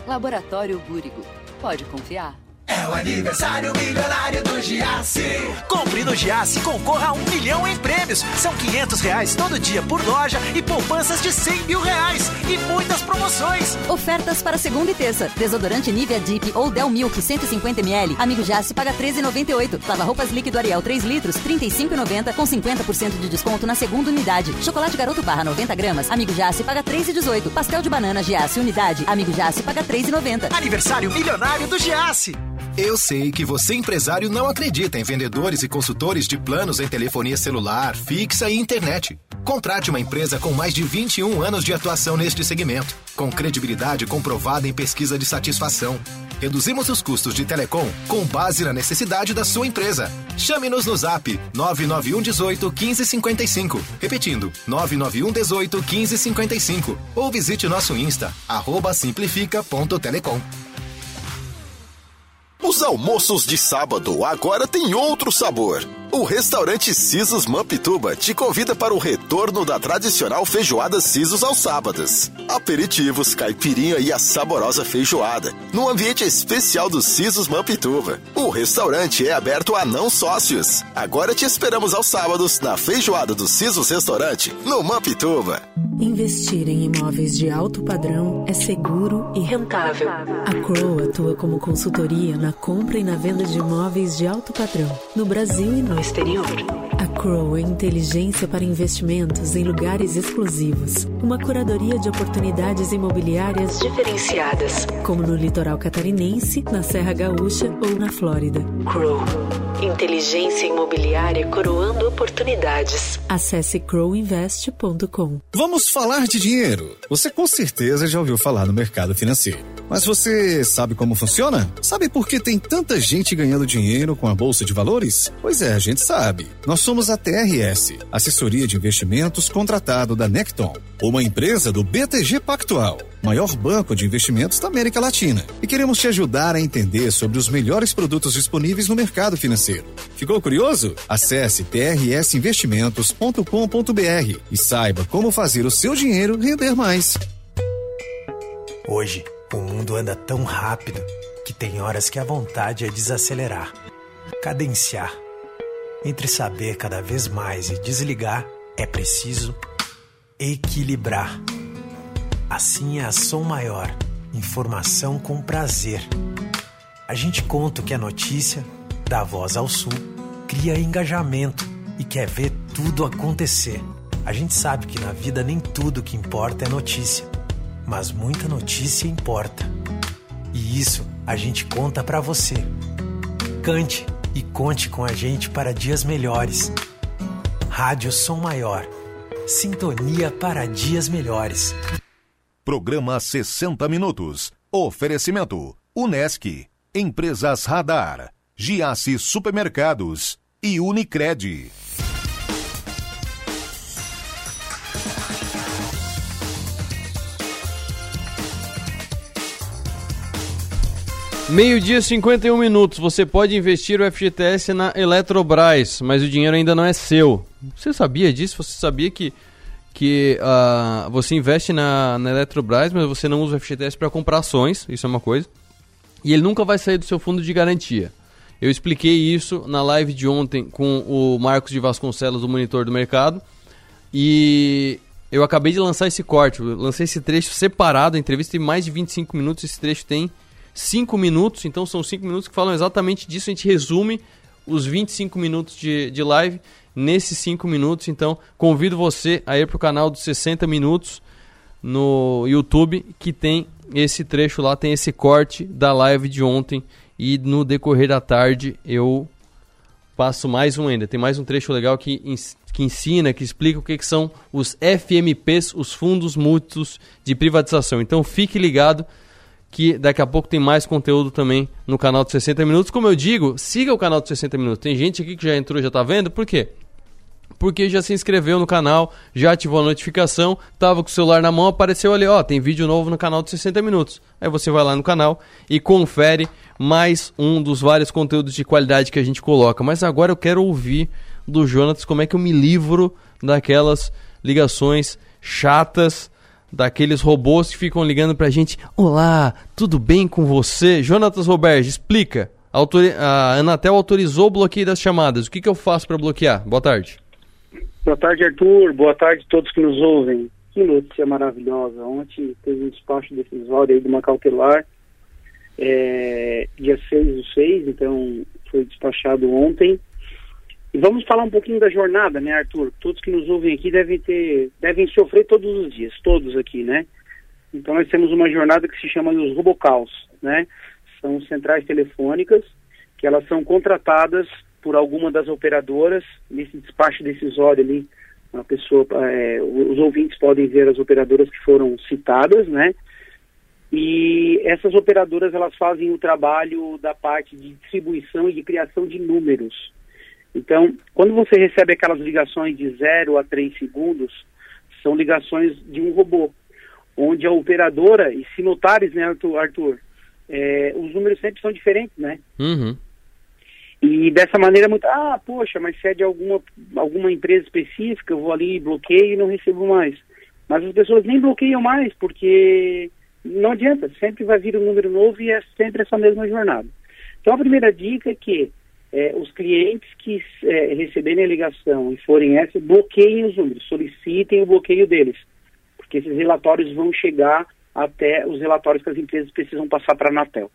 Laboratório Búrigo. Pode confiar. É o aniversário milionário do Giasse. Compre no Giasse e concorra a um milhão em prêmios. São 500 reais todo dia por loja e poupanças de 100 mil reais. E muitas promoções. Ofertas para segunda e terça. Desodorante Nivea Deep ou Del Milk 150ml. Amigo Giasse paga 13,98. Lava roupas líquido Ariel 3 litros 35,90 com 50% de desconto na segunda unidade. Chocolate Garoto Barra 90 gramas. Amigo Giasse paga 3,18. Pastel de banana Giasse unidade. Amigo Giasse paga 3,90. Aniversário milionário do Giasse. Eu sei que você, empresário, não acredita em vendedores e consultores de planos em telefonia celular, fixa e internet. Contrate uma empresa com mais de 21 anos de atuação neste segmento, com credibilidade comprovada em pesquisa de satisfação. Reduzimos os custos de telecom com base na necessidade da sua empresa. Chame-nos no zap 991 18 1555. Repetindo, 991 18 1555. Ou visite nosso Insta, arroba simplifica.telecom. Os almoços de sábado agora têm outro sabor. O restaurante Sisos Mampituba te convida para o retorno da tradicional feijoada Sisos aos sábados. Aperitivos, caipirinha e a saborosa feijoada, no ambiente especial do Sisos Mampituba. O restaurante é aberto a não sócios. Agora te esperamos aos sábados na feijoada do Sisos Restaurante, no Mampituba. Investir em imóveis de alto padrão é seguro e rentável. A Crow atua como consultoria na compra e na venda de imóveis de alto padrão, no Brasil e no exterior. A Crow é inteligência para investimentos em lugares exclusivos. Uma curadoria de oportunidades imobiliárias diferenciadas, como no litoral catarinense, na Serra Gaúcha ou na Flórida. Crow. Inteligência imobiliária coroando oportunidades. Acesse crowinvest.com. Vamos falar de dinheiro. Você com certeza já ouviu falar no mercado financeiro. Mas você sabe como funciona? Sabe por que tem tanta gente ganhando dinheiro com a bolsa de valores? Pois é, a gente sabe. Nós somos a TRS, assessoria de investimentos contratado da Necton, uma empresa do BTG Pactual, maior banco de investimentos da América Latina. E queremos te ajudar a entender sobre os melhores produtos disponíveis no mercado financeiro. Ficou curioso? Acesse trsinvestimentos.com.br e saiba como fazer o seu dinheiro render mais. Hoje, o mundo anda tão rápido que tem horas que a vontade é desacelerar, cadenciar. Entre saber cada vez mais e desligar, é preciso equilibrar. Assim é a Som Maior, informação com prazer. A gente conta o que é notícia, dá voz ao sul, cria engajamento e quer ver tudo acontecer. A gente sabe que na vida nem tudo que importa é notícia mas muita notícia importa. E isso a gente conta para você. Cante e conte com a gente para dias melhores. Rádio Som Maior. Sintonia para dias melhores. Programa 60 Minutos. Oferecimento: Unesc, Empresas Radar, Giasse Supermercados e Unicred. Meio-dia 51 minutos. Você pode investir o FGTS na Eletrobras, mas o dinheiro ainda não é seu. Você sabia disso? Você sabia que, que uh, você investe na, na Eletrobras, mas você não usa o FGTS para comprar ações? Isso é uma coisa. E ele nunca vai sair do seu fundo de garantia. Eu expliquei isso na live de ontem com o Marcos de Vasconcelos, do Monitor do Mercado. E eu acabei de lançar esse corte. Lancei esse trecho separado. A entrevista tem mais de 25 minutos. Esse trecho tem 5 minutos, então são 5 minutos que falam exatamente disso. A gente resume os 25 minutos de, de live nesses 5 minutos. Então, convido você a ir para o canal dos 60 minutos no YouTube, que tem esse trecho lá, tem esse corte da live de ontem. E no decorrer da tarde eu passo mais um ainda. Tem mais um trecho legal que, que ensina, que explica o que, que são os FMPs, os fundos mútuos de privatização. Então fique ligado que daqui a pouco tem mais conteúdo também no canal de 60 Minutos. Como eu digo, siga o canal de 60 Minutos. Tem gente aqui que já entrou, já está vendo, por quê? Porque já se inscreveu no canal, já ativou a notificação, tava com o celular na mão, apareceu ali, ó, tem vídeo novo no canal de 60 Minutos. Aí você vai lá no canal e confere mais um dos vários conteúdos de qualidade que a gente coloca. Mas agora eu quero ouvir do Jonatas como é que eu me livro daquelas ligações chatas, daqueles robôs que ficam ligando pra gente. Olá, tudo bem com você? Jonatas Roberge, explica. A Anatel autorizou o bloqueio das chamadas. O que, que eu faço para bloquear? Boa tarde. Boa tarde, Arthur. Boa tarde a todos que nos ouvem. Que notícia maravilhosa. Ontem teve um despacho decisório aí de uma cautelar, é, dia 6 do 6, então foi despachado ontem. E vamos falar um pouquinho da jornada, né, Arthur? Todos que nos ouvem aqui devem ter, devem sofrer todos os dias, todos aqui, né? Então nós temos uma jornada que se chama os robocaus, né? São centrais telefônicas que elas são contratadas por alguma das operadoras nesse despacho decisório ali. A pessoa, é, os ouvintes podem ver as operadoras que foram citadas, né? E essas operadoras elas fazem o trabalho da parte de distribuição e de criação de números então, quando você recebe aquelas ligações de 0 a 3 segundos, são ligações de um robô, onde a operadora, e se notares, né, Arthur, Arthur é, os números sempre são diferentes, né? Uhum. E dessa maneira, muito, ah, poxa, mas se é de alguma, alguma empresa específica, eu vou ali, bloqueio e não recebo mais. Mas as pessoas nem bloqueiam mais, porque não adianta, sempre vai vir um número novo e é sempre essa mesma jornada. Então a primeira dica é que é, os clientes que é, receberem a ligação e forem essa, bloqueiem os números, solicitem o bloqueio deles, porque esses relatórios vão chegar até os relatórios que as empresas precisam passar para a Anatel.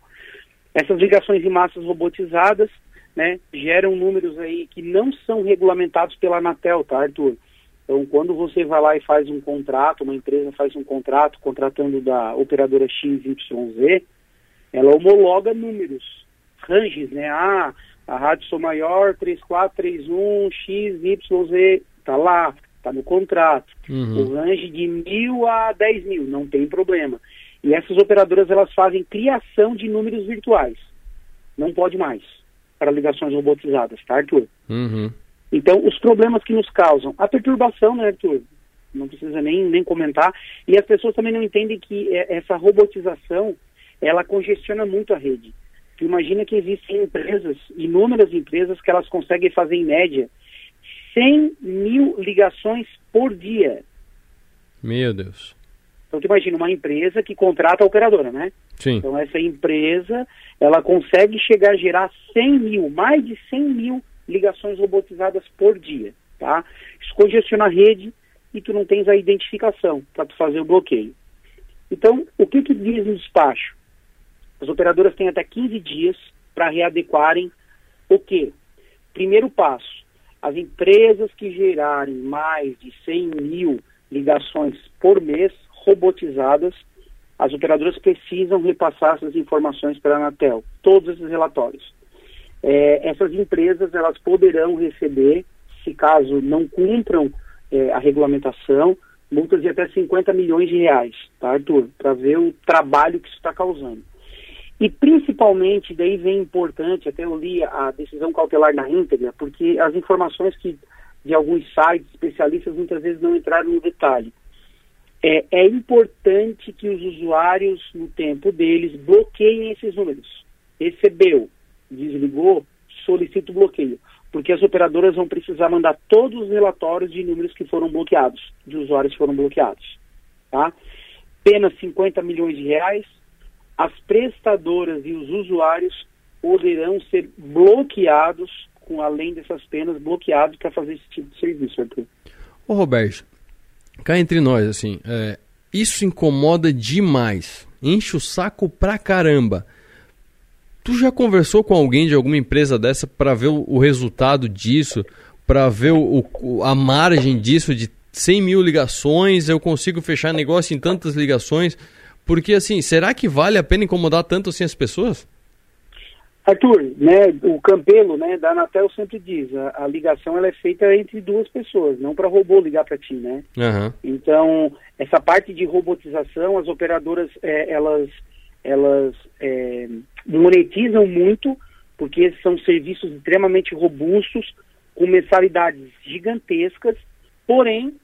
Essas ligações em massas robotizadas né, geram números aí que não são regulamentados pela Anatel, tá, Arthur? Então, quando você vai lá e faz um contrato, uma empresa faz um contrato contratando da operadora XYZ, ela homologa números, ranges, né? Ah, a Rádio Sou Maior 3431 XYZ, tá lá, tá no contrato. Uhum. O range de mil a dez mil, não tem problema. E essas operadoras, elas fazem criação de números virtuais. Não pode mais para ligações robotizadas, tá, Arthur? Uhum. Então, os problemas que nos causam, a perturbação, né, Arthur? Não precisa nem, nem comentar. E as pessoas também não entendem que é, essa robotização, ela congestiona muito a rede. Tu imagina que existem empresas, inúmeras empresas, que elas conseguem fazer em média 100 mil ligações por dia. Meu Deus. Então tu imagina uma empresa que contrata a operadora, né? Sim. Então essa empresa, ela consegue chegar a gerar 100 mil, mais de 100 mil ligações robotizadas por dia, tá? Isso congestiona a rede e tu não tens a identificação para tu fazer o bloqueio. Então, o que que diz no despacho? As operadoras têm até 15 dias para readequarem o quê? Primeiro passo, as empresas que gerarem mais de 100 mil ligações por mês robotizadas, as operadoras precisam repassar essas informações para a Anatel, todos esses relatórios é, essas empresas elas poderão receber, se caso não cumpram é, a regulamentação, multas de até 50 milhões de reais, tá, Arthur? Para ver o trabalho que isso está causando. E principalmente, daí vem importante, até eu li a decisão cautelar na íntegra, porque as informações que de alguns sites especialistas muitas vezes não entraram no detalhe. É, é importante que os usuários, no tempo deles, bloqueiem esses números. Recebeu, desligou, solicita o bloqueio, porque as operadoras vão precisar mandar todos os relatórios de números que foram bloqueados, de usuários que foram bloqueados. Tá? Pena 50 milhões de reais, as prestadoras e os usuários poderão ser bloqueados, com além dessas penas, bloqueados para fazer esse tipo de serviço, Arthur. Ô Roberto, cá entre nós, assim, é, isso incomoda demais, enche o saco pra caramba. Tu já conversou com alguém de alguma empresa dessa para ver o, resultado disso, para ver o, o, a margem disso de 100 mil ligações, eu consigo fechar negócio em tantas ligações? Porque assim, será que vale a pena incomodar tanto assim as pessoas? Arthur, né, o Campelo, né, da Anatel sempre diz, a, a ligação ela é feita entre duas pessoas, não para robô ligar para ti, né? Uhum. Então, essa parte de robotização, as operadoras, é, elas elas é, monetizam muito, porque são serviços extremamente robustos, com mensalidades gigantescas, porém,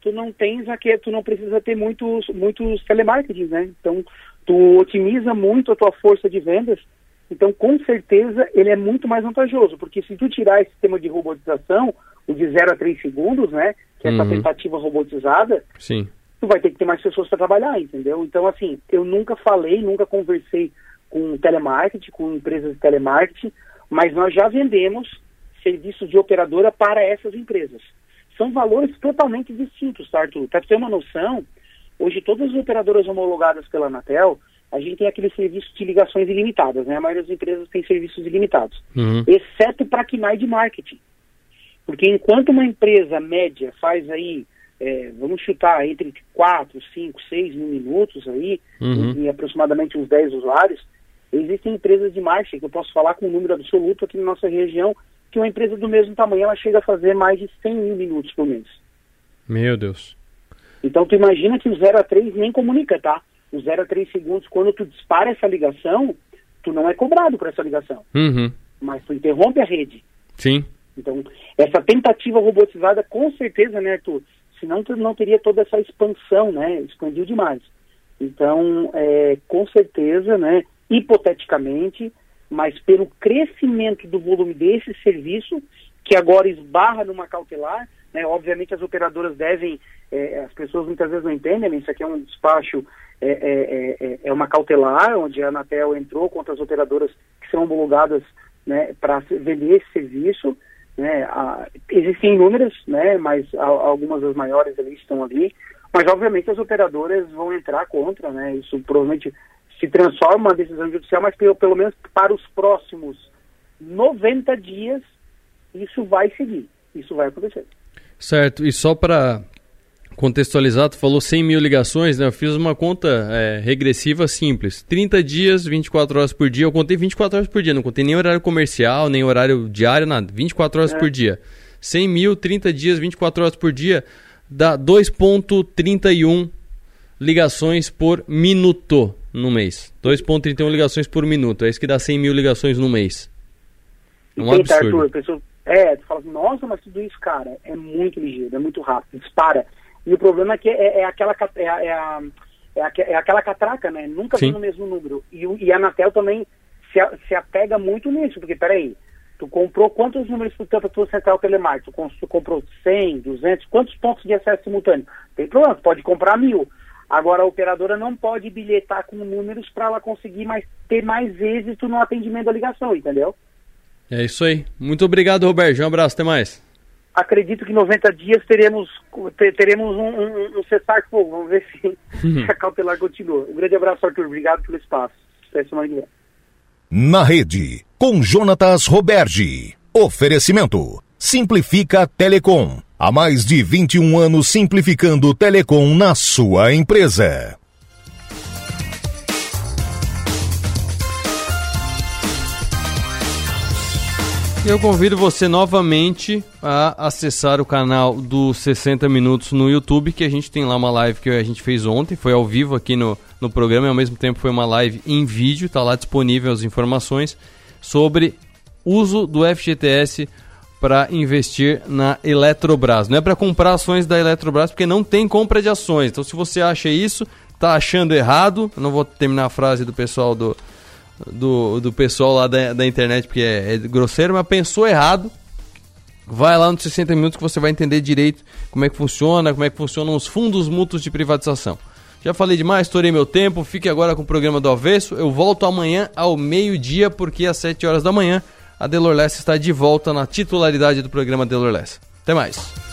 tu não tens aqui, tu não precisa ter muitos, muitos telemarketing, né? Então, tu otimiza muito a tua força de vendas, então, com certeza, ele é muito mais vantajoso, porque se tu tirar esse sistema de robotização, o de 0 a 3 segundos, né, que é essa uhum. tentativa robotizada, Sim tu vai ter que ter mais pessoas para trabalhar, entendeu? Então, assim, eu nunca falei, nunca conversei com telemarketing, com empresas de telemarketing, mas nós já vendemos serviços de operadora para essas empresas. São valores totalmente distintos, tá, Arthur? Para ter uma noção, hoje todas as operadoras homologadas pela Anatel, a gente tem aquele serviço de ligações ilimitadas, né? A maioria das empresas tem serviços ilimitados, uhum. exceto para KNAI de marketing. Porque enquanto uma empresa média faz aí é, vamos chutar entre 4, 5, 6 mil minutos aí, uhum. em, em, aproximadamente uns 10 usuários, existem empresas de marketing, que eu posso falar com um número absoluto aqui na nossa região, que uma empresa do mesmo tamanho, ela chega a fazer mais de 100 mil minutos por mês. Meu Deus. Então tu imagina que o 0 a 3 nem comunica, tá? O 0 a 3 segundos, quando tu dispara essa ligação, tu não é cobrado por essa ligação. Uhum. Mas tu interrompe a rede. Sim. Então, essa tentativa robotizada, com certeza, né, Arthur, senão não teria toda essa expansão, né? Expandiu demais. Então, é, com certeza, né? Hipoteticamente, mas pelo crescimento do volume desse serviço, que agora esbarra numa cautelar, né? obviamente as operadoras devem, é, as pessoas muitas vezes não entendem, né? isso aqui é um despacho, é, é, é, é uma cautelar, onde a Anatel entrou contra as operadoras que são homologadas né, para vender esse serviço, né, a, existem inúmeras, né, mas a, algumas das maiores ali estão ali, mas obviamente as operadoras vão entrar contra, né, isso provavelmente se transforma uma decisão judicial, mas pelo, pelo menos para os próximos 90 dias isso vai seguir, isso vai acontecer. Certo, e só para contextualizar, tu falou 100 mil ligações, né? Eu fiz uma conta é, regressiva simples. 30 dias, 24 horas por dia. Eu contei 24 horas por dia, não contei nem horário comercial, nem horário diário, nada. 24 horas é. por dia. 100 mil, 30 dias, 24 horas por dia, dá 2,31 ligações por minuto no mês. 2,31 ligações por minuto. É isso que dá 100 mil ligações no mês. Um absurdo. Arthur, pessoa, é, tu fala nossa, mas tudo isso, cara, é muito ligeiro, é muito rápido, dispara. E o problema é que é, é aquela é, é, a, é, a, é, aquela catraca, né? Nunca vem no mesmo número. E, e a Anatel também se, se apega muito nisso, porque peraí, tu comprou quantos números para tua central telemática? Tu, tu comprou 100, 200, quantos pontos de acesso simultâneo? Tem problema, tu pode comprar mil. Agora a operadora não pode bilhetar com números para ela conseguir mais, ter mais êxito no atendimento da ligação, entendeu? É isso aí. Muito obrigado, Roberto. Um abraço, até mais acredito que em 90 dias teremos, teremos um, um, um cessar-fogo. Vamos ver se, uhum. se, (laughs) a cautelar continua. Um grande abraço, Arthur. Obrigado pelo espaço. Até semana que vem. Na rede, com Jonatas Roberge. Oferecimento. Simplifica Telecom. Há mais de 21 anos simplificando Telecom na sua empresa. Eu convido você novamente a acessar o canal do 60 Minutos no YouTube, que a gente tem lá uma live que a gente fez ontem, foi ao vivo aqui no, no programa e ao mesmo tempo foi uma live em vídeo, está lá disponível as informações sobre uso do FGTS para investir na Eletrobras. Não é para comprar ações da Eletrobras, porque não tem compra de ações. Então, se você acha isso, está achando errado. Não vou terminar a frase do pessoal do, do, do pessoal lá da, da internet, porque é, é grosseiro, mas pensou errado. Vai lá nos 60 minutos que você vai entender direito como é que funciona, como é que funcionam os fundos mútuos de privatização. Já falei demais, estourei meu tempo, fique agora com o programa do Avesso. Eu volto amanhã ao meio-dia, porque às 7 horas da manhã a Delor Lessa está de volta na titularidade do programa Delor Lessa. Até mais.